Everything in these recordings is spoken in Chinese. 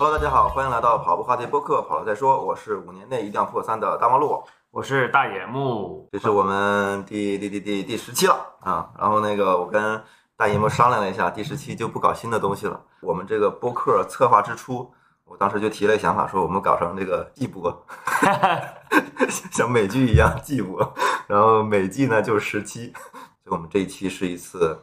Hello，大家好，欢迎来到跑步话题播客，跑了再说。我是五年内一定要破三的大望路，我是大野木，这是我们第第第第第十期了啊。然后那个我跟大野木商量了一下，第十期就不搞新的东西了。我们这个播客策划之初，我当时就提了想法，说我们搞成这个季播，像美剧一样季播，然后每季呢就是十期，所以我们这一期是一次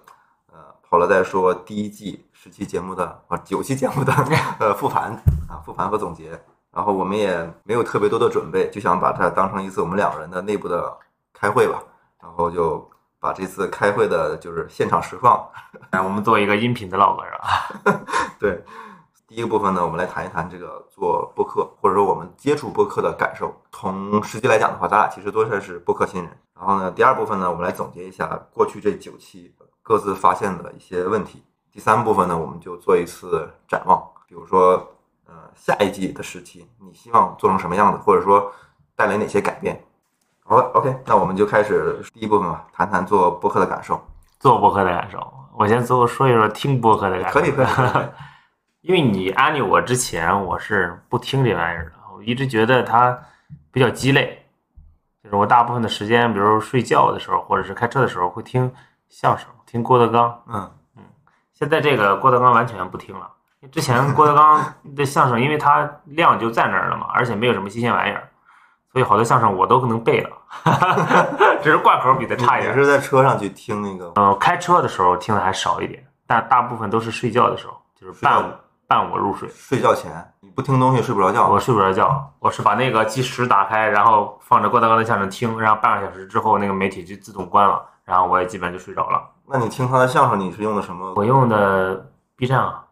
呃跑了再说第一季十期节目的啊九期节目的 呃复盘啊复盘和总结。然后我们也没有特别多的准备，就想把它当成一次我们两个人的内部的开会吧。然后就把这次开会的就是现场实况，哎，我们做一个音频的 log 是吧？对，第一个部分呢，我们来谈一谈这个做播客，或者说我们接触播客的感受。从实际来讲的话，咱俩其实都算是播客新人。然后呢，第二部分呢，我们来总结一下过去这九期各自发现的一些问题。第三部分呢，我们就做一次展望，比如说呃下一季的时期，你希望做成什么样子，或者说带来哪些改变。好了，OK，那我们就开始第一部分吧，谈谈做播客的感受。做播客的感受，我先最后说一说听播客的感受。可以，可以。可以 因为你安利我之前，我是不听这玩意儿的，我一直觉得它比较鸡肋。就是我大部分的时间，比如睡觉的时候，或者是开车的时候，会听相声，听郭德纲。嗯现在这个郭德纲完全不听了。之前郭德纲的相声，因为他量就在那儿了嘛，而且没有什么新鲜玩意儿，所以好多相声我都能背了，只是贯口比他差一点。也是在车上去听那个呃，开车的时候听的还少一点，但大部分都是睡觉的时候，就是伴伴我入睡。睡觉前，你不听东西睡不着觉。我睡不着觉，我是把那个计时打开，然后放着郭德纲的相声听，然后半个小时之后那个媒体就自动关了，然后我也基本就睡着了。那你听他的相声，你是用的什么？我用的 B 站啊，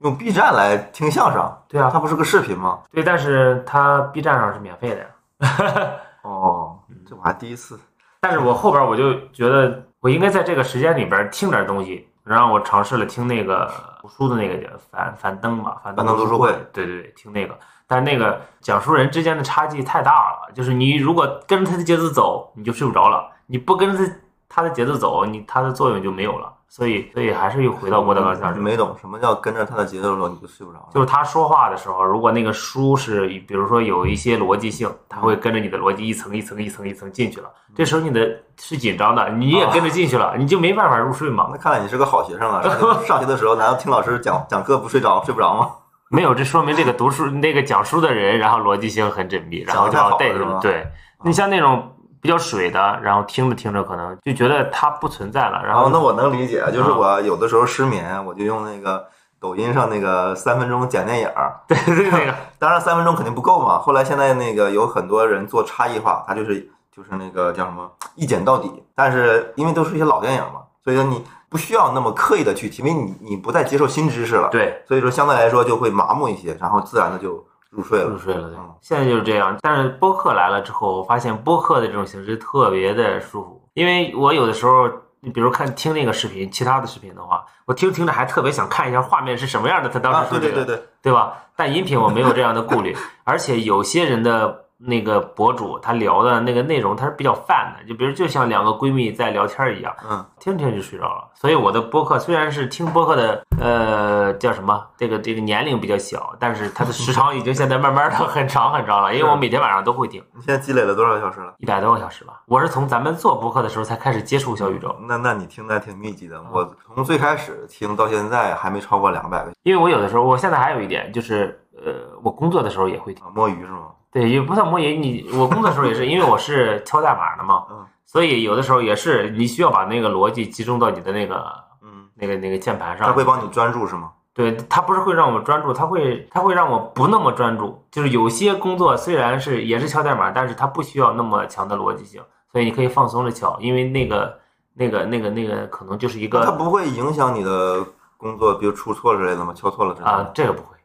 用 B 站来听相声？对啊它不是个视频吗？对，但是它 B 站上是免费的呀。哦，这我还第一次。但是我后边我就觉得我应该在这个时间里边听点东西，然后我尝试了听那个读书的那个叫樊樊登吧，樊登樊登读书会对对对，听那个，但是那个讲述人之间的差距太大了，就是你如果跟着他的节奏走，你就睡不着了；你不跟着他他的节奏走，你他的作用就没有了。所以所以还是又回到郭德纲相声。没懂什么叫跟着他的节奏走，你就睡不着。就是他说话的时候，如果那个书是，比如说有一些逻辑性，他会跟着你的逻辑一层一层一层一层进去了。这时候你的是紧张的，你也跟着进去了，你就没办法入睡嘛。那看来你是个好学生啊！上学的时候，难道听老师讲讲课不睡着，睡不着吗？没有，这说明这个读书那个讲书的人，然后逻辑性很缜密，然后就讲得太好好带了是吧对你像那种比较水的，然后听着听着可能就觉得它不存在了，然后那我能理解，就是啊我有的时候失眠，我就用那个抖音上那个三分钟讲电影儿。对对那个 当然三分钟肯定不够嘛。后来现在那个有很多人做差异化，他就是就是那个叫什么一剪到底。但是因为都是一些老电影嘛，所以说你不需要那么刻意的去听，因为你你不再接受新知识了，对所以说相对来说就会麻木一些，然后自然的就入睡了。入睡了，对嗯，现在就是这样。但是播客来了之后，我发现播客的这种形式特别的舒服，因为我有的时候，你比如看听那个视频，其他的视频的话，我听着听着还特别想看一下画面是什么样的，他当啊时，说这个，对对对对，对吧？但音频我没有这样的顾虑，而且有些人的那个博主他聊的那个内容，他是比较泛的，就比如就像两个闺蜜在聊天一样，嗯，听着听着就睡着了。所以我的播客虽然是听播客的，呃，叫什么？这个这个年龄比较小，但是它的时长已经现在慢慢的 很长很长了，因为我每天晚上都会听你现在积累了多少个小时了？一百多个小时吧。我是从咱们做播客的时候才开始接触小宇宙，那那你听的还挺密集嗯的。我从最开始听到现在还没超过两百个。因为我有的时候，我现在还有一点就是，呃，我工作的时候也会听。啊摸鱼是吗？对，也不算摸鱼，你我工作的时候也是，因为我是敲代码的嘛，嗯所以有的时候也是你需要把那个逻辑集中到你的那个嗯，那个那个键盘上。它会帮你专注是吗？对，它不是会让我专注，它会它会让我不那么专注。就是有些工作虽然是也是敲代码，但是它不需要那么强的逻辑性，所以你可以放松的敲，因为那个那个那个那个可能就是一个它不会影响你的工作，比如出错之类的吗？敲错了之类的。啊，这个不会，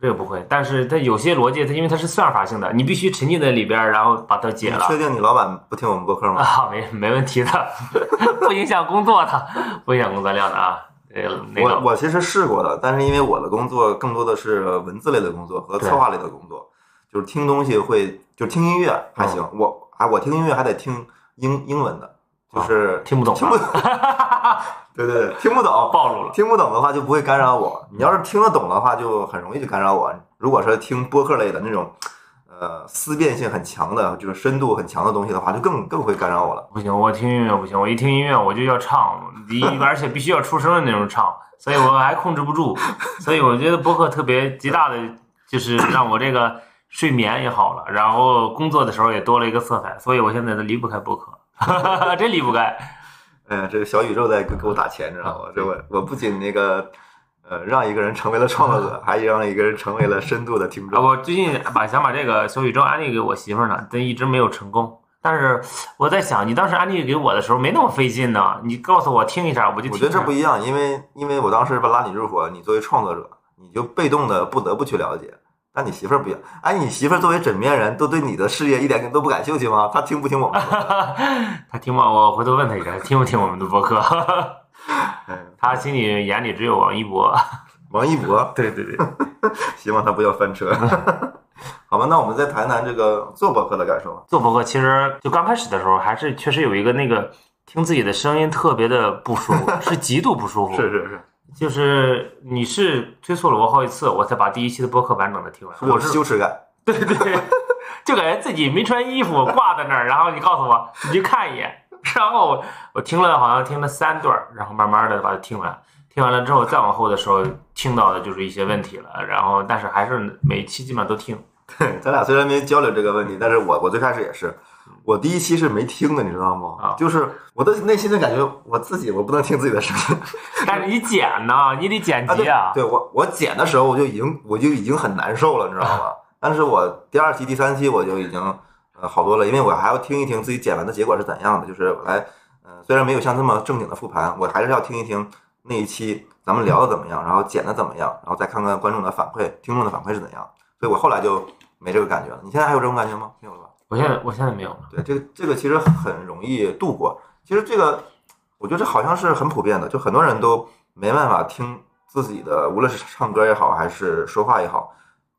这个不会。但是它有些逻辑，它因为它是算法性的，你必须沉浸在里边儿，然后把它解了。你确定你老板不听我们播客吗？啊，没没问题的，不影响工作的，不影响工作量的啊。这个我我其实试过的，但是因为我的工作更多的是文字类的工作和策划类的工作，就是听东西会，就是听音乐还行。嗯我啊我听音乐还得听英英文的，就是听不懂听不了，懂，对对对，听不懂，暴露了。听不懂的话就不会干扰我。你要是听得懂的话，就很容易就干扰我。如果说听播客类的那种，呃，思辨性很强的，就是深度很强的东西的话，就更更会干扰我了。不行，我听音乐不行，我一听音乐我就要唱，一而且必须要出声的那种唱，所以我还控制不住。所以我觉得播客特别极大的就是让我这个睡眠也好了，然后工作的时候也多了一个色彩，所以我现在都离不开播客，真离不开。哎呀，这个小宇宙在给给我打钱，知道吗？这我我不仅那个，呃，让一个人成为了创作者，还让一个人成为了深度的听啊，众。我最近把想把这个小宇宙安利给我媳妇儿呢，但一直没有成功。但是我在想，你当时安利给我的时候没那么费劲呢，你告诉我听一下，我就。我觉得这不一样，因为因为我当时拉你入伙，你作为创作者，你就被动的不得不去了解。但你媳妇儿不一样，哎，你媳妇儿作为枕边人，都对你的事业一点都不感兴趣吗？她听不听我们？她听吗？我回头问她一下，听不听我们的播客？哎他心里眼里只有王一博。王一博，对对对，希望他不要翻车。好吧，那我们再谈谈这个做博客的感受吧。做播客其实就刚开始的时候，还是确实有一个那个听自己的声音特别的不舒服，是极度不舒服。是是是，就是你是催促了我好几次，我才把第一期的播客完整的听完。我是羞耻感。对 对，就感觉自己没穿衣服挂在那儿，然后你告诉我，你去看一眼，然后我我听了好像听了三段，然后慢慢的把它听完，听完了之后再往后的时候听到的就是一些问题了，然后但是还是每期基本上都听，对，咱俩虽然没交流这个问题，但是我我最开始也是，我第一期是没听的，你知道吗？啊就是我的内心的感觉，我自己我不能听自己的声音。但是你剪呢，你得剪啊，对辑啊，对我我剪的时候我就已经我就已经很难受了，你知道吗？但是我第二期、第三期我就已经呃好多了，因为我还要听一听自己剪完的结果是怎样的，就是我来呃虽然没有像这么正经的复盘，我还是要听一听那一期咱们聊的怎么样，然后剪的怎么样，然后再看看观众的反馈、听众的反馈是怎样。所以我后来就没这个感觉了。你现在还有这种感觉吗？没有了吧？我现在我现在没有了，对，这个这个其实很容易度过。其实这个，我觉得这好像是很普遍的，就很多人都没办法听自己的，无论是唱歌也好，还是说话也好。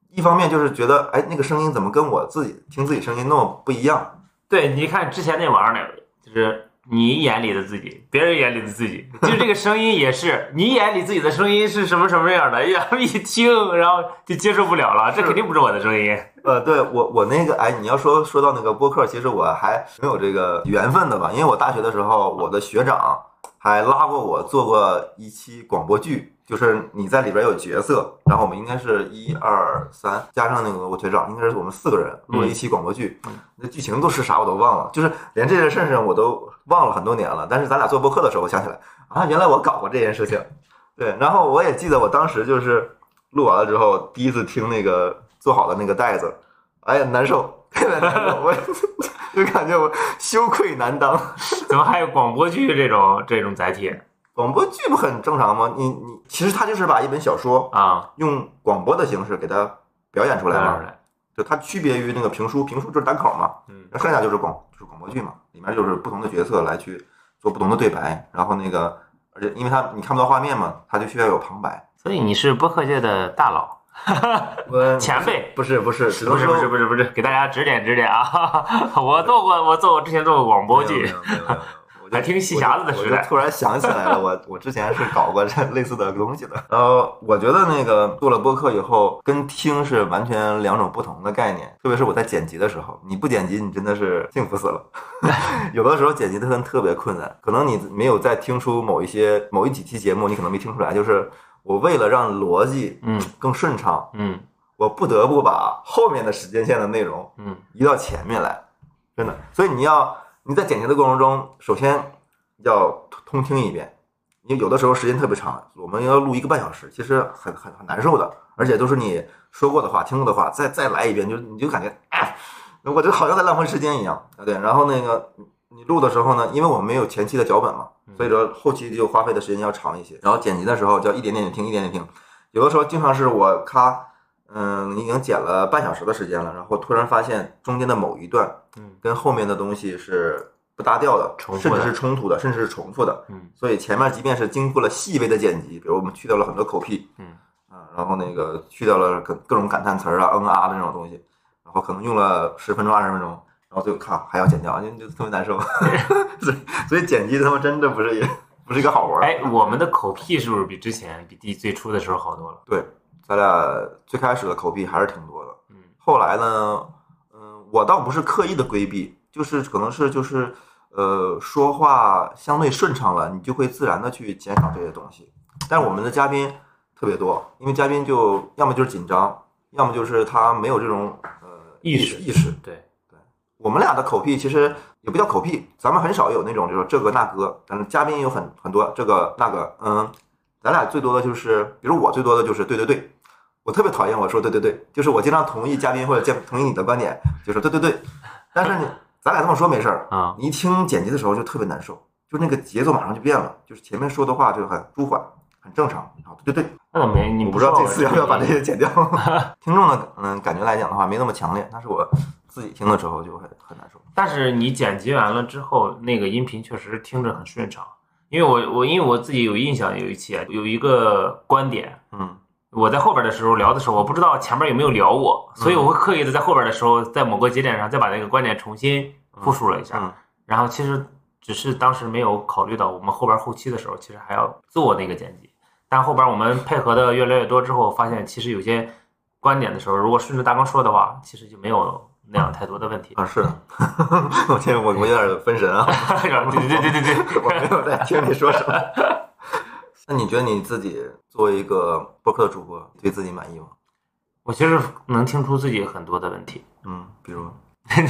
一方面就是觉得，哎，那个声音怎么跟我自己听自己声音那么不一样？对，你看之前那玩意儿，就是你眼里的自己，别人眼里的自己，就这个声音也是你眼里自己的声音是什么什么样的，然后一听，然后就接受不了了，这肯定不是我的声音。呃，对我我那个，哎，你要说说到那个播客，其实我还没有这个缘分的吧，因为我大学的时候，我的学长还拉过我做过一期广播剧，就是你在里边有角色，然后我们应该是一二三加上那个我学长，应该是我们四个人录了一期广播剧，那剧情都是啥我都忘了，就是连这件事情我都忘了很多年了，但是咱俩做播客的时候，我想起来啊，原来我搞过这件事情，对，然后我也记得我当时就是录完了之后，第一次听那个做好的那个袋子，哎呀难受，我 就感觉我羞愧难当。怎么还有广播剧这种这种载体广播剧不很正常吗？你你其实他就是把一本小说啊？用广播的形式给它表演出来嘛，来，就它区别于那个评书，评书就是单口嘛，嗯那剩下就是广就是广播剧嘛，里面就是不同的角色来去做不同的对白，然后那个而且因为它你看不到画面嘛，它就需要有旁白。所以你是播客界的大佬、我 前辈。不是不是，只不是不是不是不是，给大家指点指点啊！我做过，我做过之前做过广播剧我就还听戏匣子的时代我就突然想起来了，我我之前是搞过这 类似的东西的。然后我觉得那个做了播客以后，跟听是完全两种不同的概念。特别是我在剪辑的时候，你不剪辑，你真的是幸福死了。有的时候剪辑的特别困难，可能你没有在听出某一些某一几期节目，你可能没听出来，就是我为了让逻辑嗯更顺畅，嗯我不得不把后面的时间线的内容嗯移到前面来，真的。所以你要你在剪辑的过程中，首先要通听一遍，因为有的时候时间特别长，我们要录一个半小时，其实很很很难受的，而且都是你说过的话、听过的话，再再来一遍，就你就感觉，哎，我这好像在浪费时间一样，啊对。然后那个你录的时候呢，因为我们没有前期的脚本嘛，所以说后期就花费的时间要长一些。然后剪辑的时候就要一点点听，一点点听，有的时候经常是我咔。嗯，已经剪了半小时的时间了，然后突然发现中间的某一段嗯跟后面的东西是不搭调的，重复的甚至是冲突的，甚至是重复的。嗯所以前面即便是经过了细微的剪辑，比如我们去掉了很多口癖，嗯啊，然后那个去掉了各各种感叹词儿啊、嗯啊的那种东西，然后可能用了十分钟、二十分钟，然后最后看还要剪掉，就就特别难受。所以所以剪辑他妈真的不是一不是一个好玩儿。哎，我们的口癖是不是比之前比第最初的时候好多了？对，咱俩最开始的口癖还是挺多的。嗯后来呢，嗯，我倒不是刻意的规避，就是可能是就是呃说话相对顺畅了，你就会自然的去减少这些东西。但是我们的嘉宾特别多，因为嘉宾就要么就是紧张，要么就是他没有这种呃意识意识。对，我们俩的口癖其实也不叫口癖，咱们很少有那种就是这个那个，但是嘉宾有很很多这个那个，嗯，咱俩最多的就是，比如我最多的就是对对对，我特别讨厌我说对对对，就是我经常同意嘉宾或者接同意你的观点，就说对对对，但是你咱俩这么说没事儿，啊，你一听剪辑的时候就特别难受，就那个节奏马上就变了，就是前面说的话就很舒缓，很正常，啊对对对，那怎么没？你不知道这次要不要把这些剪掉。听众的嗯感觉来讲的话没那么强烈，但是我自己听的时候就很很难受。但是你剪辑完了之后，那个音频确实听着很顺畅。因为我我因为我自己有印象，有一期啊有一个观点，嗯我在后边的时候聊的时候，我不知道前面有没有聊我，所以我会刻意的在后边的时候，在某个节点上再把那个观点重新复述了一下。嗯然后其实只是当时没有考虑到，我们后边后期的时候，其实还要做那个剪辑。但后边我们配合的越来越多之后，发现其实有些观点的时候，如果顺着大纲说的话，其实就没有那样太多的问题。啊是的，我现在我我有点分神啊，对对对对对对，我没有在听你说什么。那你觉得你自己作为一个播客主播，对自己满意吗？我其实能听出自己很多的问题。嗯，比如，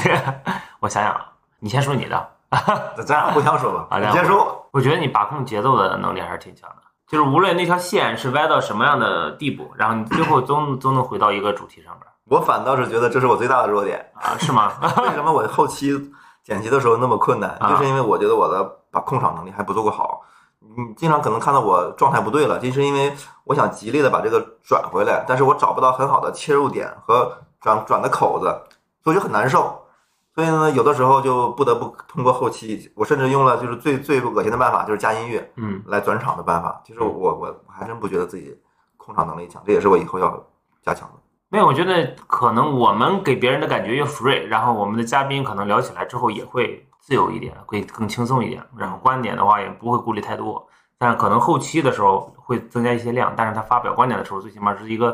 我想想啊，你先说你的。咱咱俩互相说吧。啊你先说我。我觉得你把控节奏的能力还是挺强的，就是无论那条线是歪到什么样的地步，然后你最后总总能回到一个主题上边我反倒是觉得这是我最大的弱点。啊，是吗？为什么我后期剪辑的时候那么困难？啊就是因为我觉得我的把控场能力还不足够好。你经常可能看到我状态不对了，就是因为我想极力的把这个转回来，但是我找不到很好的切入点和转转的口子，所以就很难受。所以呢，有的时候就不得不通过后期，我甚至用了就是最最恶心的办法，就是加音乐嗯，来转场的办法。其实我我我还真不觉得自己控场能力强，这也是我以后要加强的。没有，我觉得可能我们给别人的感觉越 free，然后我们的嘉宾可能聊起来之后也会自由一点，会更轻松一点，然后观点的话也不会顾虑太多。但是可能后期的时候会增加一些量，但是他发表观点的时候，最起码是一个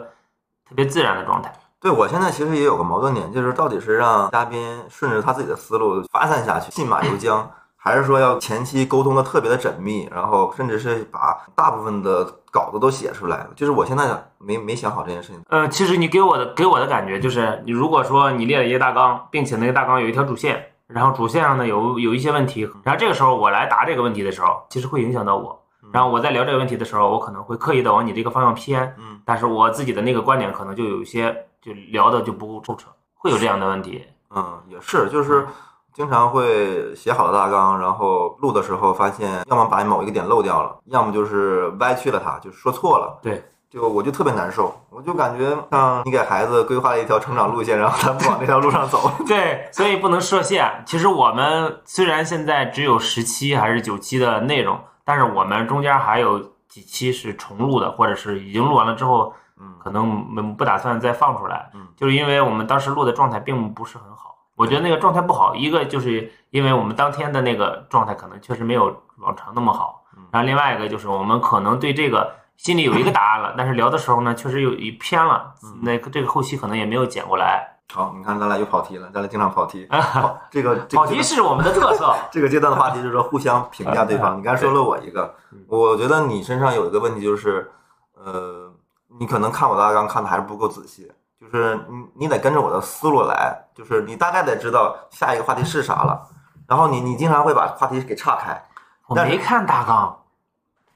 特别自然的状态。对我现在其实也有个矛盾点，就是到底是让嘉宾顺着他自己的思路发散下去，信马由缰，还是说要前期沟通的特别的缜密，然后甚至是把大部分的稿子都写出来？就是我现在没没想好这件事情。呃，其实你给我的给我的感觉就是，你如果说你列了一个大纲，并且那个大纲有一条主线，然后主线上呢有有一些问题，然后这个时候我来答这个问题的时候，其实会影响到我。然后我在聊这个问题的时候，我可能会刻意的往你这个方向偏，嗯，但是我自己的那个观点可能就有一些就聊的就不够透彻，会有这样的问题。嗯，也是，就是经常会写好了大纲，然后录的时候发现，要么把某一个点漏掉了，要么就是歪曲了它，就说错了。对，就我就特别难受，我就感觉像你给孩子规划了一条成长路线，然后他不往那条路上走。对，所以不能设限。其实我们虽然现在只有十期还是九期的内容，但是我们中间还有几期是重录的，或者是已经录完了之后，嗯可能没不打算再放出来嗯，就是因为我们当时录的状态并不是很好。我觉得那个状态不好，一个就是因为我们当天的那个状态可能确实没有往常那么好嗯，然后另外一个就是我们可能对这个心里有一个答案了，但是聊的时候呢，确实有一偏了，那个这个后期可能也没有剪过来。好，你看咱俩又跑题了，咱俩经常跑题。跑这个 这跑个题是我们的特色。这个阶段的话题就是说互相评价对方。你刚才说了我一个，我觉得你身上有一个问题就是，呃，你可能看我的大纲看的还是不够仔细，就是你你得跟着我的思路来，就是你大概得知道下一个话题是啥了，然后你你经常会把话题给岔开，我没看大纲，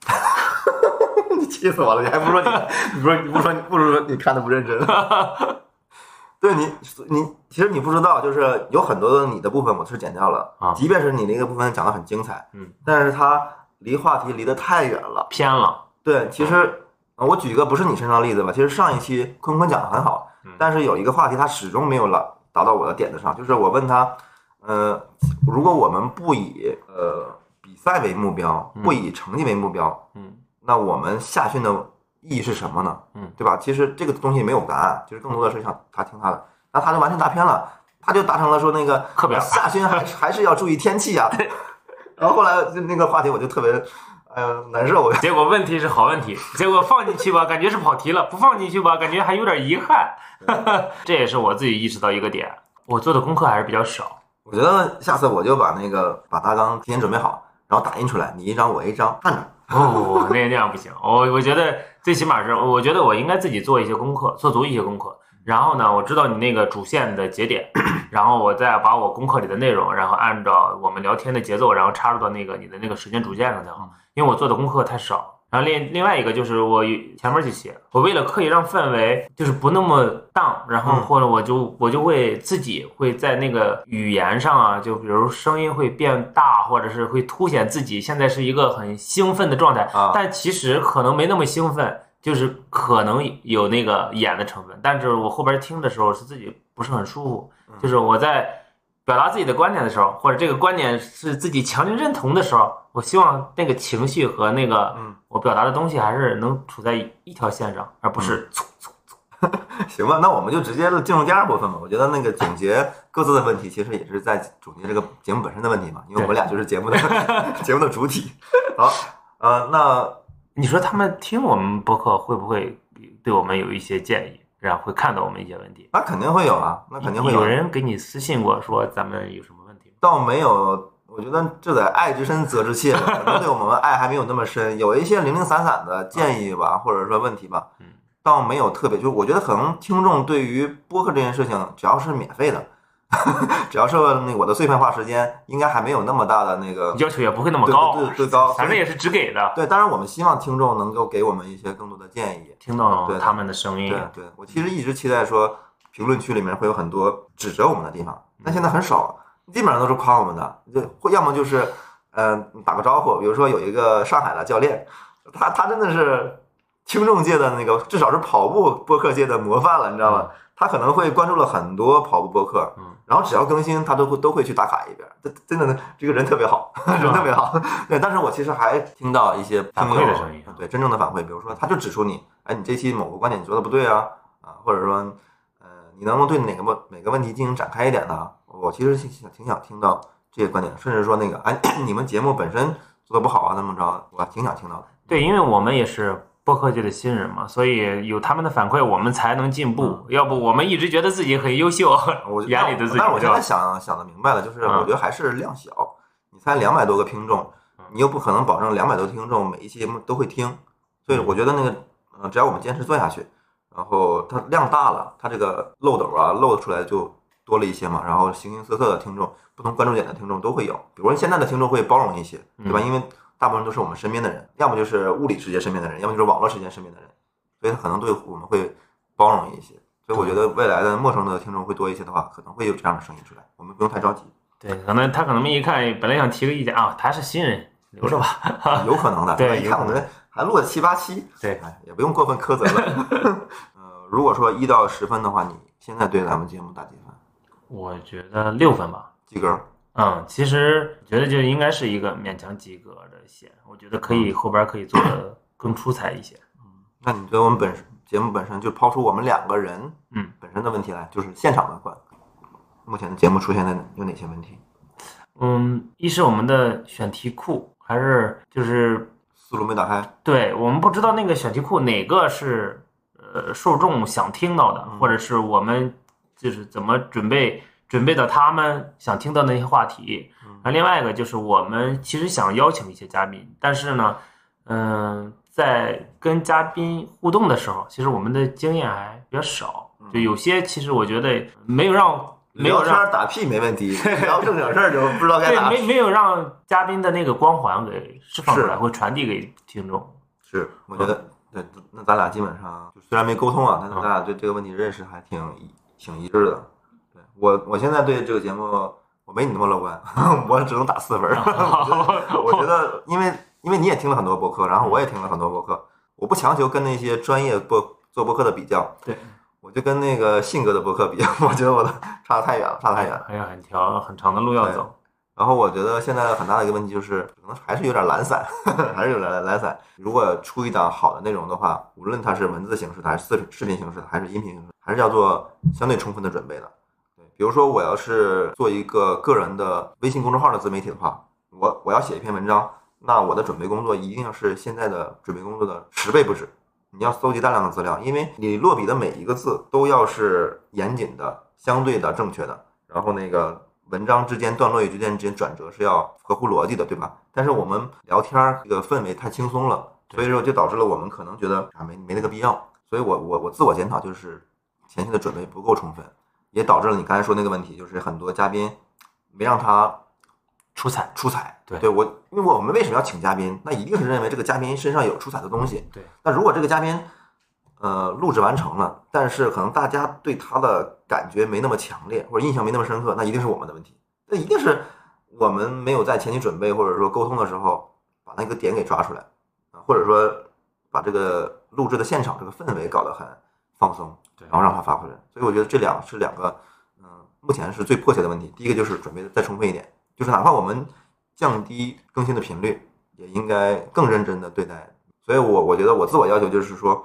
你气死我了！你还不说你，你不说你不说你不如说你看的不认真。对你，你其实你不知道，就是有很多的你的部分我是剪掉了啊即便是你那个部分讲的很精彩，嗯，但是它离话题离得太远了。偏了。对，其实呃我举一个不是你身上的例子吧，其实上一期坤坤讲的很好嗯，但是有一个话题他始终没有了达到我的点子上，就是我问他，呃，如果我们不以呃比赛为目标，不以成绩为目标，嗯那我们下训的意义是什么呢？嗯，对吧？其实这个东西没有答案，就是更多的是想他听他的，那他就完全答偏了。他就达成了说那个课表下旬还是还是要注意天气啊。然后后来就那个话题我就特别，哎呀难受。结果问题是好问题，结果放进去吧，感觉是跑题了；不放进去吧，感觉还有点遗憾。这也是我自己意识到一个点，我做的功课还是比较少。我觉得下次我就把那个把大纲提前准备好，然后打印出来，你一张我一张看着。不不不，那那样不行。我我觉得最起码是，我觉得我应该自己做一些功课，做足一些功课。然后呢，我知道你那个主线的节点，然后我再把我功课里的内容，然后按照我们聊天的节奏，然后插入到那个你的那个时间主线上就好。因为我做的功课太少。然后另另外一个就是我前面就写，我为了刻意让氛围就是不那么荡，然后或者我就我就会自己会在那个语言上啊，就比如声音会变大，或者是会凸显自己现在是一个很兴奋的状态，但其实可能没那么兴奋，就是可能有那个演的成分，但是我后边听的时候是自己不是很舒服，就是我在。表达自己的观点的时候，或者这个观点是自己强烈认同的时候，我希望那个情绪和那个我表达的东西还是能处在一条线上，而不是。行吧，那我们就直接进入第二部分吧。我觉得那个总结各自的问题，其实也是在总结这个节目本身的问题嘛，因为我们俩就是节目的 节目的主体。好，呃，那你说他们听我们播客会不会对我们有一些建议？然后会看到我们一些问题，那肯定会有啊，那肯定会有人给你私信过说咱们有什么问题？倒没有，我觉得这得爱之深责之切，可能对我们爱还没有那么深，有一些零零散散的建议吧，或者说问题吧，嗯，倒没有特别，就我觉得可能听众对于播客这件事情，只要是免费的。只要是那我的碎片化时间，应该还没有那么大的那个要求，也不会那么高，对对高，反正也是只给的。对，当然我们希望听众能够给我们一些更多的建议，听到他们的声音。对，我其实一直期待说，评论区里面会有很多指责我们的地方，但现在很少，基本上都是夸我们的，就会要么就是嗯打个招呼，比如说有一个上海的教练，他他真的是听众界的那个，至少是跑步播客界的模范了，你知道吗？他可能会关注了很多跑步播客，嗯。然后只要更新，他都会都会去打卡一遍。这真的，这个人特别好，人特别好。对，但是我其实还听到一些反馈的声音，对真正的反馈，比如说他就指出你，哎，你这期某个观点你做的不对啊，啊，或者说，呃，你能不能对哪个问每个问题进行展开一点呢？我其实挺挺想听到这些观点，甚至说那个，哎，你们节目本身做的不好啊，怎么着？我挺想听到的。对，因为我们也是。播客界的新人嘛，所以有他们的反馈，我们才能进步。要不，我们一直觉得自己很优秀，我 眼里的自己。但是我现在想想的明白了，就是我觉得还是量小。你才两百多个听众，你又不可能保证两百多听众每一期节目都会听。所以我觉得那个，嗯，只要我们坚持做下去，然后它量大了，它这个漏斗啊漏出来就多了一些嘛。然后形形色色的听众，不同关注点的听众都会有。比如说现在的听众会包容一些，对吧？因为大部分都是我们身边的人，要么就是物理世界身边的人，要么就是网络世界身边的人，所以他可能对我们会包容一些。所以我觉得未来的陌生的听众会多一些的话，可能会有这样的声音出来，我们不用太着急。对，可能他可能一看，本来想提个意见啊，他是新人，留着吧，有可能的。对，一看我们还录了七八期，对，也不用过分苛责了。呃，如果说一到十分的话，你现在对咱们节目打几分？我觉得六分吧，及格。嗯，其实觉得就应该是一个勉强及格的线，我觉得可以后边可以做的更出彩一些。嗯，那你觉得我们本节目本身就抛出我们两个人嗯本身的问题来，就是现场的话，目前的节目出现的有哪些问题？嗯，一是我们的选题库还是就是思路没打开，对我们不知道那个选题库哪个是呃受众想听到的，或者是我们就是怎么准备。准备的他们想听到那些话题，那另外一个就是我们其实想邀请一些嘉宾，但是呢，嗯，在跟嘉宾互动的时候，其实我们的经验还比较少，就有些其实我觉得没有让没有让打屁没问题，聊正经事儿就不知道该打。对，没没有让嘉宾的那个光环给释放出来，或传递给听众。是，我觉得对，那咱俩基本上虽然没沟通啊，但是咱俩对这个问题认识还挺挺一致的。我我现在对这个节目我没你那么乐观，我只能打四分。我觉得，因为因为你也听了很多博客，然后我也听了很多博客，我不强求跟那些专业播做博客的比较，对，我就跟那个性格的博客比，我觉得我的差得太远了，差太远了，还有很条很长的路要走。然后我觉得现在很大的一个问题就是，可能还是有点懒散，还是有点懒散。如果出一档好的内容的话，无论它是文字形式的，还是视视频形式的，还是音频形式，还是要做相对充分的准备的。比如说我要是做一个个人的微信公众号的自媒体的话，我我要写一篇文章，那我的准备工作一定是现在的准备工作的十倍不止。你要搜集大量的资料，因为你落笔的每一个字都要是严谨的、相对的正确的，然后那个文章之间段落与之间之间转折是要合乎逻辑的，对吧？但是我们聊天儿这个氛围太轻松了，所以说就导致了我们可能觉得啊没没那个必要。所以我我我自我检讨就是前期的准备不够充分，也导致了你刚才说那个问题，就是很多嘉宾没让他出彩，出彩。对我，因为我们为什么要请嘉宾？那一定是认为这个嘉宾身上有出彩的东西。对，那如果这个嘉宾，呃，录制完成了，但是可能大家对他的感觉没那么强烈，或者印象没那么深刻，那一定是我们的问题。那一定是我们没有在前期准备或者说沟通的时候把那个点给抓出来啊，或者说把这个录制的现场这个氛围搞得很放松，对然后让他发挥来。所以我觉得这两是两个，嗯、目前是最迫切的问题。第一个就是准备的再充分一点，就是哪怕我们降低更新的频率，也应该更认真的对待。所以我我觉得我自我要求就是说，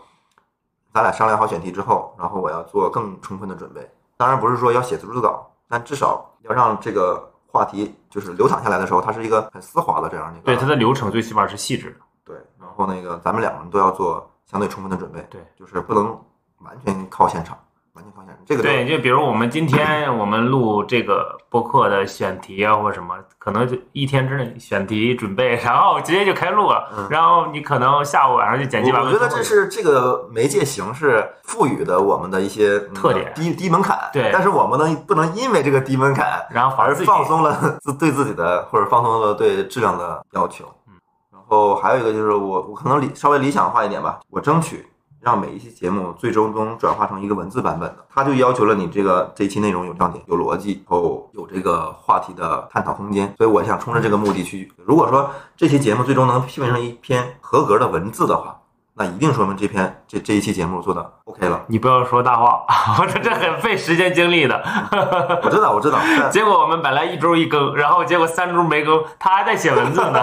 咱俩商量好选题之后，然后我要做更充分的准备。当然不是说要写逐字稿，但至少要让这个话题就是流淌下来的时候，它是一个很丝滑的这样的一个。对它的流程最起码是细致的。对，然后那个咱们两个人都要做相对充分的准备，对，就是不能完全靠现场，完全靠现场。这个对，就比如我们今天我们录这个播客的选题啊，或者什么，可能就一天之内选题准备，然后直接就开录了，嗯然后你可能下午晚上就剪辑完。我我觉得这是这个媒介形式赋予的我们的一些嗯特点低低门槛。对但是我们能不能因为这个低门槛然后反而放松了自对自己的或者放松了对质量的要求。嗯然后还有一个就是我我可能理稍微理想化一点吧，我争取让每一期节目最终中转化成一个文字版本的，它就要求了你这个这一期内容有亮点、有逻辑，然后有这个话题的探讨空间。所以我想冲着这个目的去。如果说这期节目最终能批文成一篇合格的文字的话，那一定说明这篇这这一期节目做的 OK 了。你不要说大话，我说这很费时间精力的。我知道，我知道，结果我们本来一周一更，然后结果三周没更，他还在写文字呢。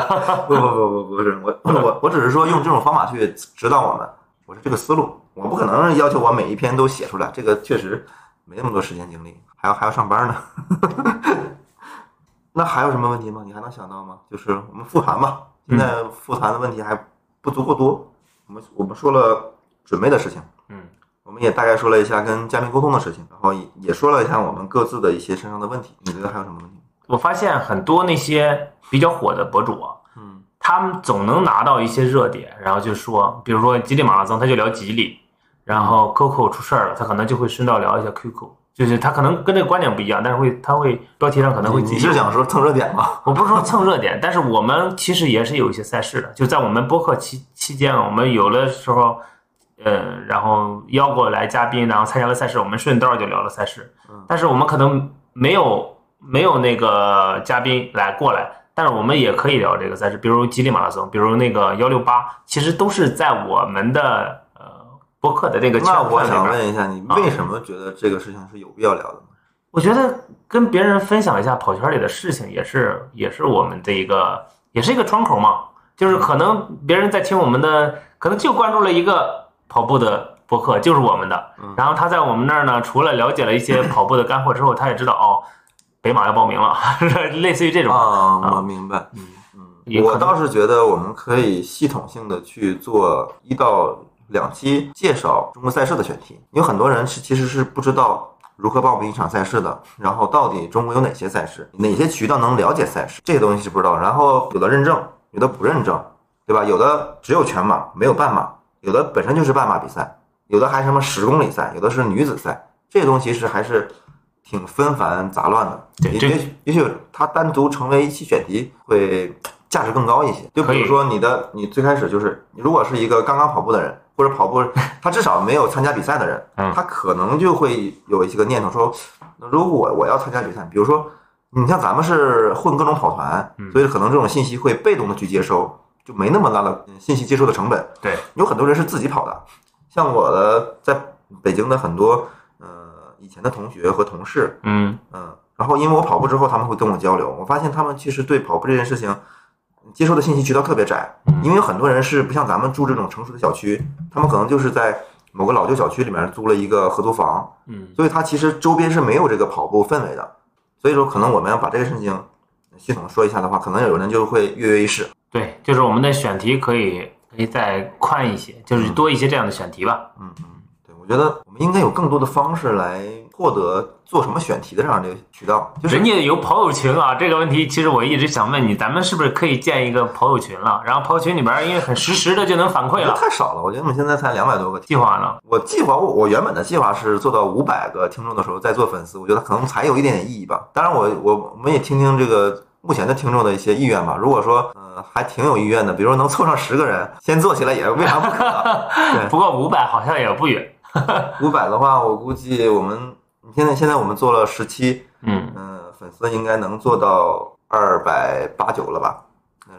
不不不不不是我我我只是说用这种方法去指导我们，我是这个思路，我不可能要求我每一篇都写出来，这个确实没那么多时间精力，还要还要上班呢。那还有什么问题吗？你还能想到吗？就是我们复盘吧，现在复盘的问题还不足够多。我们我们说了准备的事情，嗯，我们也大概说了一下跟嘉宾沟通的事情，然后也也说了一下我们各自的一些身上的问题。你觉得还有什么问题？我发现很多那些比较火的博主啊，嗯，他们总能拿到一些热点，然后就说，比如说吉利马拉松，他就聊吉利，然后 Coco 出事儿了，他可能就会顺道聊一下 QQ，就是他可能跟这个观点不一样，但是会他会标题上可能会你是想说蹭热点吗？我不是说蹭热点，但是我们其实也是有一些赛事的，就在我们播客期期间，我们有的时候，呃，然后邀过来嘉宾，然后参加了赛事，我们顺道就聊了赛事。嗯，但是我们可能没有没有那个嘉宾来过来，但是我们也可以聊这个赛事，比如吉利马拉松，比如那个幺六八，其实都是在我们的呃播客的这个圈那我想。问一下，你啊为什么觉得这个事情是有必要聊的呢？我觉得跟别人分享一下跑圈里的事情，也是也是我们的一个，也是一个窗口嘛。就是可能别人在听我们的，可能就关注了一个跑步的博客，就是我们的嗯。然后他在我们那儿呢，除了了解了一些跑步的干货之后，他也知道哦，北马要报名了，类似于这种。啊，我明白。嗯嗯，我倒是觉得我们可以系统性的去做一到两期介绍中国赛事的选题。有很多人是其实是不知道如何报名一场赛事的，然后到底中国有哪些赛事，哪些渠道能了解赛事，这些东西是不知道。然后有的认证，有的不认证，对吧？有的只有全马，没有半马，有的本身就是半马比赛，有的还什么十公里赛，有的是女子赛，这些东西是还是挺纷繁杂乱的。对也也许也许它单独成为一期选题会价值更高一些。就比如说你的你最开始就是，你如果是一个刚刚跑步的人，或者跑步他至少没有参加比赛的人，嗯他可能就会有一些个念头说，那如果我要参加比赛，比如说你像咱们是混各种跑团，嗯所以可能这种信息会被动的去接收，就没那么大的信息接收的成本。对，有很多人是自己跑的，像我的在北京的很多呃以前的同学和同事，嗯，嗯，然后因为我跑步之后，他们会跟我交流，我发现他们其实对跑步这件事情接受的信息渠道特别窄，因为有很多人是不像咱们住这种成熟的小区，他们可能就是在某个老旧小区里面租了一个合租房，嗯所以他其实周边是没有这个跑步氛围的。所以说，可能我们要把这个事情系统说一下的话，可能有人就会跃跃欲试。对，就是我们的选题可以可以再宽一些，就是多一些这样的选题吧。嗯嗯，对，我觉得我们应该有更多的方式来获得做什么选题的这样的一个渠道，就是人家有跑友群啊，这个问题其实我一直想问你，咱们是不是可以建一个跑友群了？然后跑友群里边因为很实时的就能反馈了，太少了。我觉得我们现在才两百多个。计划呢？我计划我我原本的计划是做到五百个听众的时候再做粉丝，我觉得可能才有一点点意义吧。当然我，我我们也听听这个目前的听众的一些意愿吧。如果说呃还挺有意愿的，比如说能凑上十个人，先做起来也未尝不可。对，不过五百好像也不远。五百的话，我估计我们现在现在我们做了十期，嗯，嗯、粉丝应该能做到二百八九了吧？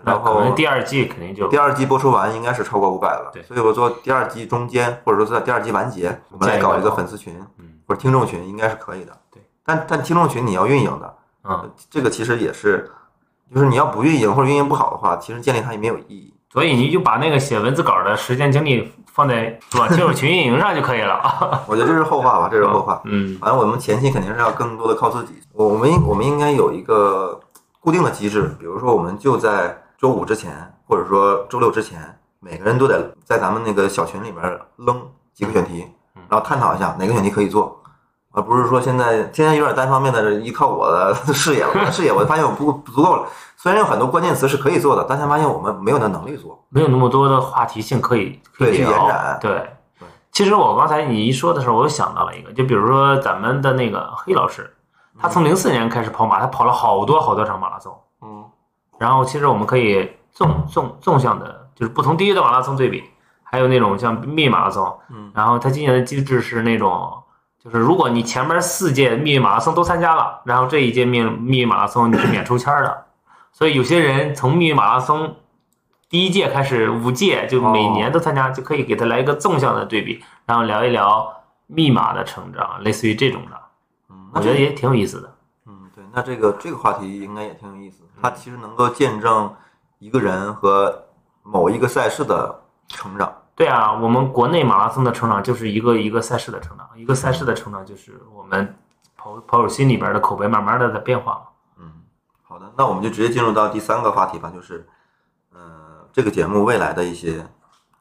然后能第二季肯定就第二季播出完应该是超过五百了，对所以我做第二季中间或者说在第二季完结，我们来搞一个粉丝群嗯或者听众群，应该是可以的。对，但但听众群你要运营的，嗯，这个其实也是，就是你要不运营或者运营不好的话，其实建立它也没有意义。所以你就把那个写文字稿的时间精力放在是吧，就是群运营上就可以了。我觉得这是后话吧，这是后话。嗯反正我们前期肯定是要更多的靠自己。我我们应我们应该有一个固定的机制，比如说我们就在周五之前，或者说周六之前，每个人都得在咱们那个小群里面扔几个选题，然后探讨一下哪个选题可以做，而不是说现在现在有点单方面的依靠我的 视野了，我的视野我发现我不不足够了。虽然有很多关键词是可以做的，但是发现我们没有那能力做。没有那么多的话题性可以可以去聊延展对对，其实我刚才你一说的时候，我又想到了一个，就比如说咱们的那个黑老师，他从零四年开始跑马，他跑了好多好多场马拉松。嗯然后其实我们可以纵纵纵向的，就是不同地域的马拉松对比，还有那种像密马拉松。嗯然后他今年的机制是那种，就是如果你前面四届密马拉松都参加了，然后这一届密密马拉松你是免抽签儿的。所以有些人从密云马拉松第一届开始，五届就每年都参加，就可以给他来一个纵向的对比，然后聊一聊密码的成长，类似于这种的，嗯，我觉得也挺有意思的。嗯，对，那这个这个话题应该也挺有意思，它其实能够见证一个人和某一个赛事的成长。对啊，我们国内马拉松的成长就是一个一个赛事的成长，一个赛事的成长就是我们跑跑友心里边的口碑慢慢的在变化嘛。嗯，好的，那我们就直接进入到第三个话题吧，就是，呃，这个节目未来的一些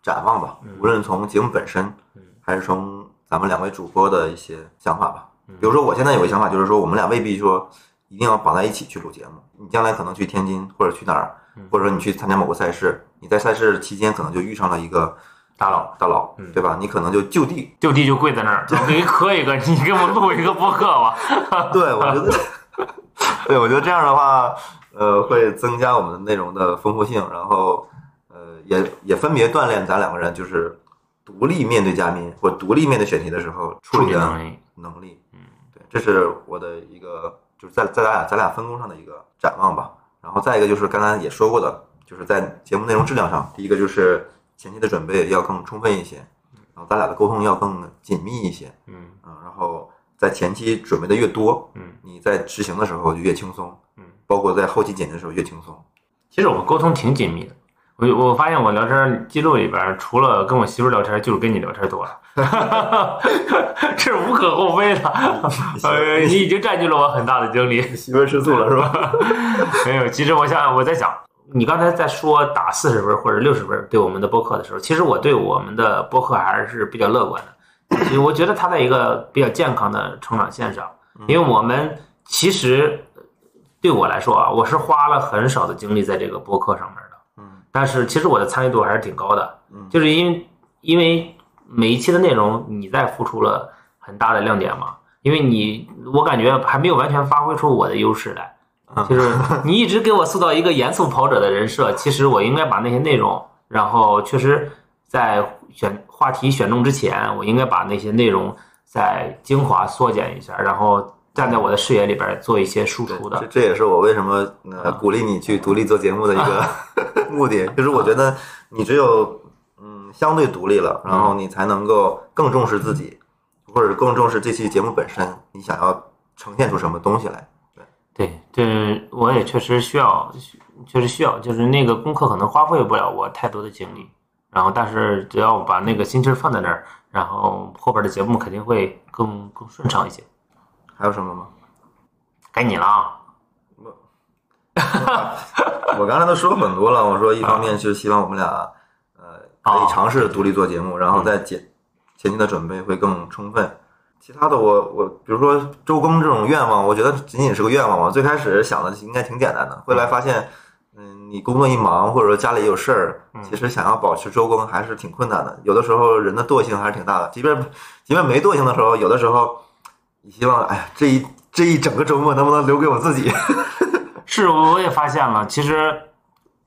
展望吧，无论从节目本身嗯，还是从咱们两位主播的一些想法吧。嗯比如说，我现在有个想法，就是说我们俩未必说一定要绑在一起去录节目，你将来可能去天津或者去哪儿嗯，或者说你去参加某个赛事，你在赛事期间可能就遇上了一个大佬大佬嗯，对吧？你可能就就地就地就跪在那儿，我给你磕一个，你给我录一个播客吧。对，我觉得，对我觉得这样的话，呃，会增加我们的内容的丰富性，然后，呃，也也分别锻炼咱两个人就是独立面对嘉宾或独立面对选题的时候处处理的能力，能力。嗯，对，这是我的一个就是在在咱俩咱俩分工上的一个展望吧。然后再一个就是刚刚也说过的，就是在节目内容质量上，第一个就是前期的准备要更充分一些，然后咱俩的沟通要更紧密一些。嗯嗯，然后在前期准备的越多，嗯你在执行的时候就越轻松，嗯，包括在后期剪辑的时候越轻松。其实我们沟通挺紧密的。我我发现我聊天记录里边，除了跟我媳妇儿聊天，就是跟你聊天多了，这是无可厚非的。呃，你已经占据了我很大的精力。媳妇儿吃醋了是吧？没有，其实我想我在想，你刚才在说打四十分或者六十分对我们的播客的时候，其实我对我们的播客还是比较乐观的。其实我觉得他在一个比较健康的成长线上，因为我们其实对我来说啊，我是花了很少的精力在这个播客上面的。嗯。但是其实我的参与度还是挺高的，嗯。就是因为因为每一期的内容你在付出了很大的亮点嘛，因为你我感觉还没有完全发挥出我的优势来，嗯。就是 你一直给我塑造一个严肃跑者的人设，其实我应该把那些内容，然后确实在选话题选中之前，我应该把那些内容再精华缩减一下，然后站在我的视野里边做一些输出的这。这也是我为什么呃鼓励你去独立做节目的一个 目的，就是我觉得你只有嗯相对独立了，然后你才能够更重视自己，或者更重视这期节目本身，你想要呈现出什么东西来。对，这我也确实需要，确实需要，就是那个功课可能花费不了我太多的精力。然后但是只要把那个心气儿放在那儿，然后后边的节目肯定会更更顺畅一些。还有什么吗？该你了啊！我刚才都说很多了，我说一方面是希望我们俩呃可以尝试独立做节目，然后在前前期的准备会更充分。其他的我我比如说周更这种愿望，我觉得仅仅是个愿望嘛。最开始想的应该挺简单的，后来发现，嗯，你工作一忙或者说家里有事儿，其实想要保持周更还是挺困难的。有的时候人的惰性还是挺大的，即便即便没惰性的时候，有的时候你希望，哎呀，这一这一整个周末能不能留给我自己？是，我也发现了，其实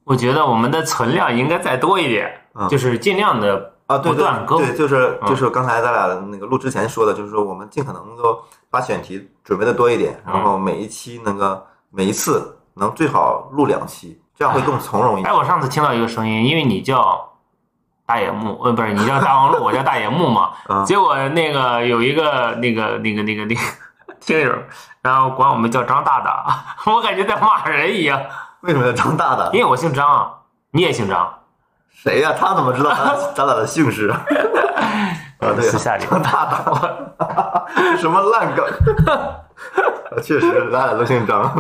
我觉得我们的存量应该再多一点，嗯就是尽量的啊，对不断更。对，就是嗯就是刚才咱俩那个录之前说的，就是说我们尽可能够把选题准备的多一点，然后每一期那个每一次能最好录两期，这样会更从容一点哎，点。我上次听到一个声音，因为你叫大野木，呃，不是你叫大王路，我叫大野木嘛。嗯结果那个有一个那个那个那个那个听友，然后管我们叫张大大，我感觉在骂人一样，为什么要张大大因？为我姓张啊，你也姓张，谁呀、他怎么知道咱咱俩的姓氏？啊，对，私下里张大大，什么烂梗？确实，咱俩都姓张。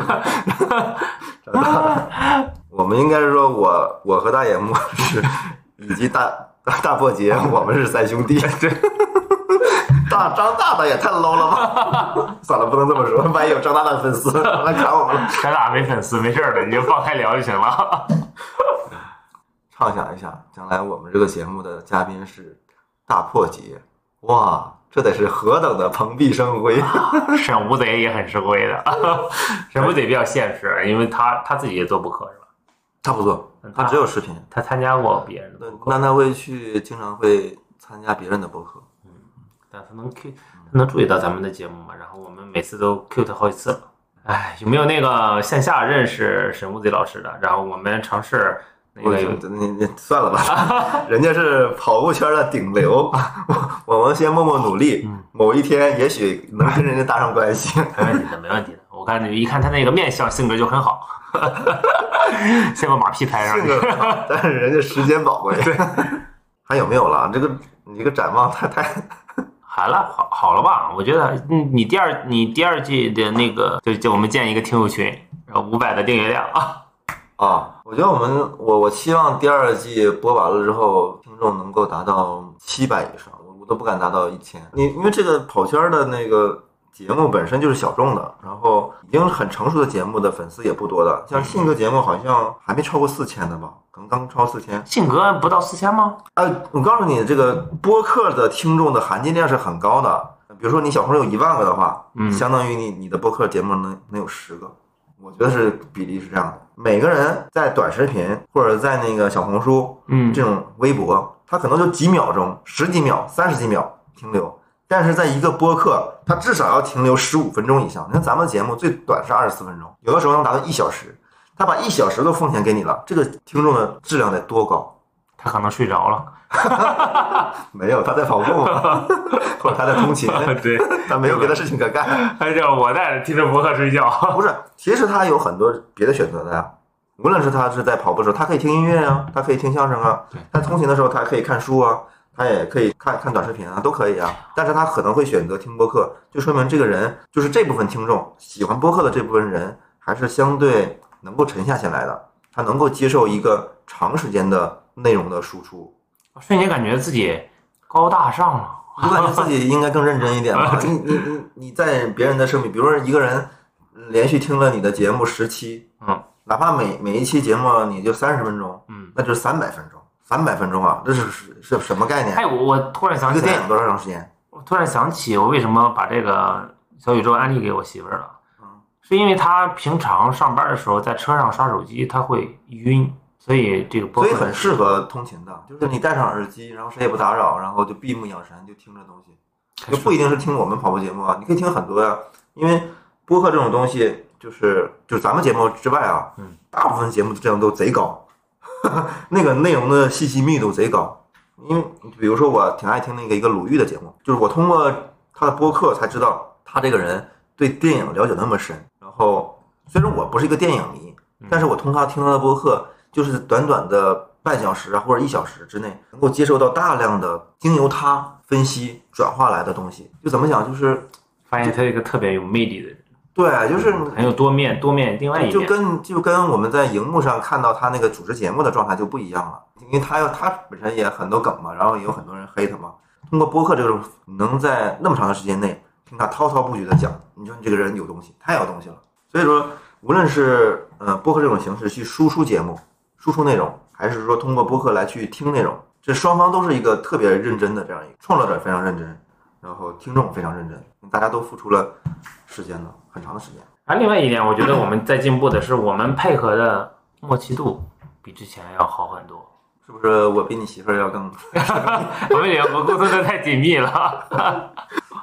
张大大，我们应该是说我我和大野木是，以及大大大破节，我们是三兄弟。对，大张大大也太 low 了吧？算了，不能这么说，万一有张大大的粉丝来砍我们了。咱俩没粉丝，没事儿的，你就放开聊就行了。畅想一下，将来我们这个节目的嘉宾是大破节，哇，这得是何等的蓬荜生辉！沈无贼也很吃亏的，沈无贼比较现实，因为他他自己也做播客是吧？他不做，他只有视频。他参加过别人的对播，客，但他会去，经常会参加别人的博客。嗯但他能 Q，他能注意到咱们的节目嘛？然后我们每次都 Q 他好几次了。哎，有没有那个线下认识沈无贼老师的？然后我们尝试那我个就你你算了吧，人家是跑步圈的顶流，我我们先默默努力，某一天也许能跟人家搭上关系。没问题的，没问题的。我看你一看他那个面相，性格就很好，先把马屁拍上去。但是人家时间宝贵。对还有没有了？这个你这个展望太太 好了，好好了吧？我觉得，嗯，你第二你第二季的那个，就就我们建一个听友群，然后五百的订阅量啊，啊！我觉得我们我我希望第二季播完了之后，听众能够达到七百以上，我我都不敢达到一千。你因为这个跑圈的那个节目本身就是小众的，然后已经很成熟的节目的粉丝也不多的，像性格节目好像还没超过四千的吧，可能刚超四千。性格不到四千吗？呃，我告诉你，这个播客的听众的含金量是很高的。比如说你小红书有一万个的话，嗯相当于你你的播客节目能能有十个，我觉得是比例是这样的。每个人在短视频或者在那个小红书嗯这种微博，他可能就几秒钟、十几秒、三十几秒停留，但是在一个播客，他至少要停留十五分钟以上。你看咱们节目最短是二十四分钟，有的时候能达到一小时。他把一小时都奉献给你了，这个听众的质量得多高？他可能睡着了。没有，他在跑步嘛，或者他在通勤，对，他没有别的事情可干。他叫我在听着博客睡觉。不是，其实他有很多别的选择的呀。无论是他是在跑步的时候，他可以听音乐啊，他可以听相声啊对；他通勤的时候，他可以看书啊，他也可以看看短视频啊，都可以啊。但是他可能会选择听播客，就说明这个人就是这部分听众喜欢播客的这部分人，还是相对能够沉下心来的，他能够接受一个长时间的内容的输出。瞬间感觉自己高大上了。我感觉自己应该更认真一点吧。你你你你在别人的生命，比如说一个人连续听了你的节目十期，嗯，哪怕每每一期节目你就三十分钟，嗯，那就是三百分钟，三百分钟啊，这是是是什么概念？哎，我我突然想起来一个电影，多长时间？我突然想起我为什么把这个小宇宙安利给我媳妇儿了。嗯，是因为她平常上班的时候在车上刷手机，她会晕，所以这个所以很适合通勤的，就是你戴上耳机，然后谁也不打扰，然后就闭目养神，就听这东西。就不一定是听我们跑步节目啊，你可以听很多呀、因为播客这种东西，就是就是咱们节目之外啊，嗯，大部分节目质量都贼高，那个内容的信息密度贼高。因为比如说我挺爱听那个一个鲁豫的节目，就是我通过他的播客才知道他这个人对电影了解那么深。然后虽然我不是一个电影迷，但是我通过他听他的播客，就是短短的半小时啊或者一小时之内，能够接受到大量的经由他分析转化来的东西。就怎么讲，就是发现他是一个特别有魅力的人，对，就是很有多面多面另外一面就。跟就跟我们在荧幕上看到他那个主持节目的状态就不一样了，因为他要他本身也很多梗嘛，然后也有很多人黑他嘛。通过播客这种，能在那么长的时间内听他滔滔不绝的讲，你说你这个人有东西，太有东西了。所以说，无论是呃播客这种形式去输出节目、输出内容，还是说通过播客来去听内容，这双方都是一个特别认真的这样一个创作者非常认真，然后听众非常认真，大家都付出了时间了，很长的时间。啊，另外一点，我觉得我们在进步的是，我们配合的默契度比之前要好很多。是不是我比你媳妇儿要更？我们两个沟通的太紧密了。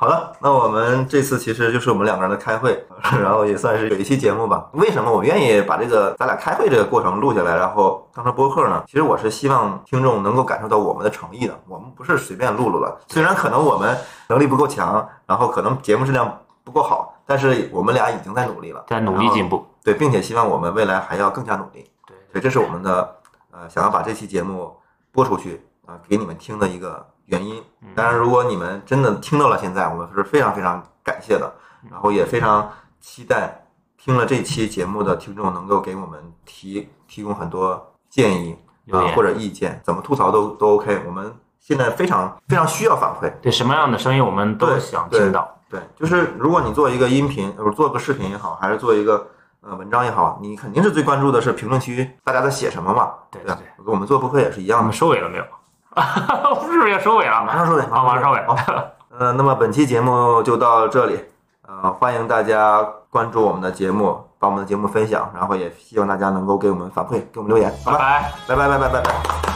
好了，那我们这次其实就是我们两个人的开会，然后也算是有一期节目吧。为什么我愿意把这个咱俩开会这个过程录下来，然后当成播客呢？其实我是希望听众能够感受到我们的诚意的，我们不是随便录录的。虽然可能我们能力不够强，然后可能节目质量不够好，但是我们俩已经在努力了，在努力进步。对，并且希望我们未来还要更加努力。对，所以这是我们的呃想要把这期节目播出去啊、给你们听的一个原因。当然，如果你们真的听到了现在，我们是非常非常感谢的，然后也非常期待听了这期节目的听众能够给我们提提供很多建议啊、或者意见，怎么吐槽都都 OK。我们现在非常非常需要反馈。对什么样的声音我们都对想听到。对，就是如果你做一个音频，或者做个视频也好，还是做一个呃文章也好，你肯定是最关注的是评论区大家在写什么嘛，吧对对？我们做播客也是一样的我们。收尾了没有？是不是要收尾了？马上收尾，好，马上收尾。好，呃，那么本期节目就到这里，呃，欢迎大家关注我们的节目，把我们的节目分享，然后也希望大家能够给我们反馈，给我们留言？拜拜。拜拜拜拜拜拜。